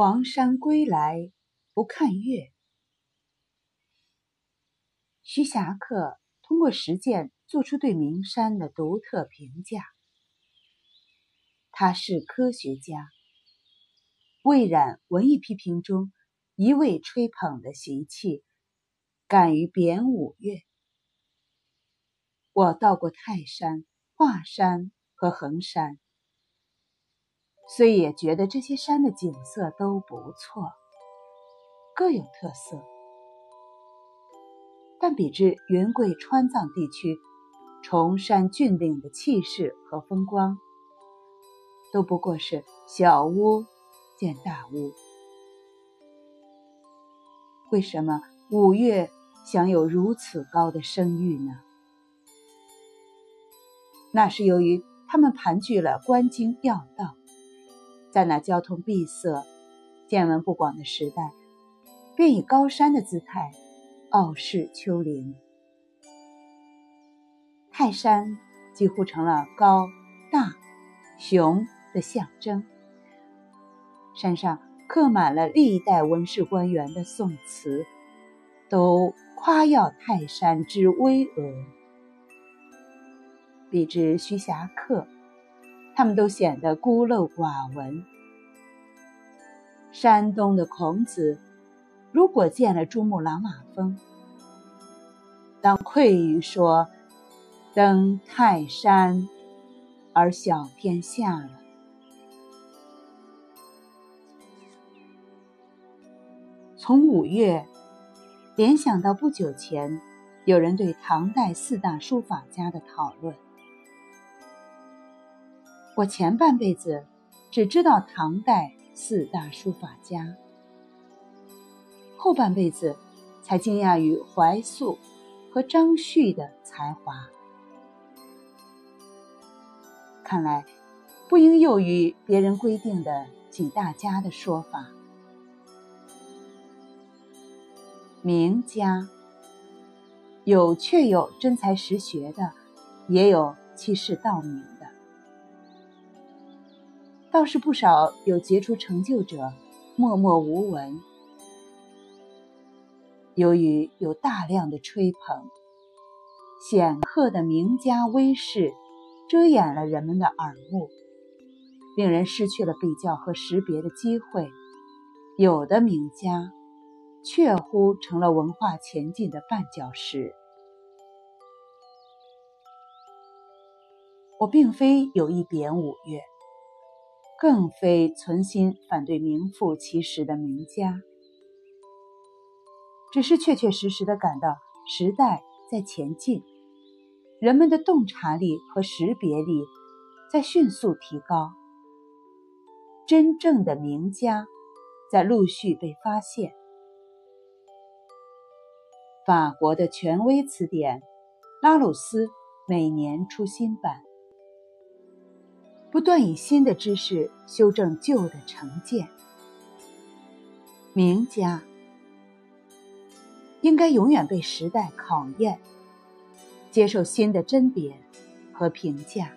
黄山归来不看月。徐霞客通过实践做出对名山的独特评价。他是科学家，未染文艺批评中一味吹捧的习气，敢于贬五岳。我到过泰山、华山和衡山。虽也觉得这些山的景色都不错，各有特色，但比之云贵川藏地区崇山峻岭的气势和风光，都不过是小巫见大巫。为什么五岳享有如此高的声誉呢？那是由于他们盘踞了关经要道。在那交通闭塞、见闻不广的时代，便以高山的姿态傲视丘陵。泰山几乎成了高大雄的象征，山上刻满了历代文士官员的宋词，都夸耀泰山之巍峨。比之徐霞客。他们都显得孤陋寡闻。山东的孔子，如果见了珠穆朗玛峰，当愧于说：“登泰山而小天下了。”从五月联想到不久前有人对唐代四大书法家的讨论。我前半辈子只知道唐代四大书法家，后半辈子才惊讶于怀素和张旭的才华。看来不应囿于别人规定的几大家的说法。名家有确有真才实学的，也有欺世盗名。倒是不少有杰出成就者默默无闻。由于有大量的吹捧，显赫的名家威势遮掩了人们的耳目，令人失去了比较和识别的机会。有的名家确乎成了文化前进的绊脚石。我并非有意贬五月。更非存心反对名副其实的名家，只是确确实实的感到时代在前进，人们的洞察力和识别力在迅速提高，真正的名家在陆续被发现。法国的权威词典拉鲁斯每年出新版。不断以新的知识修正旧的成见。名家应该永远被时代考验，接受新的甄别和评价。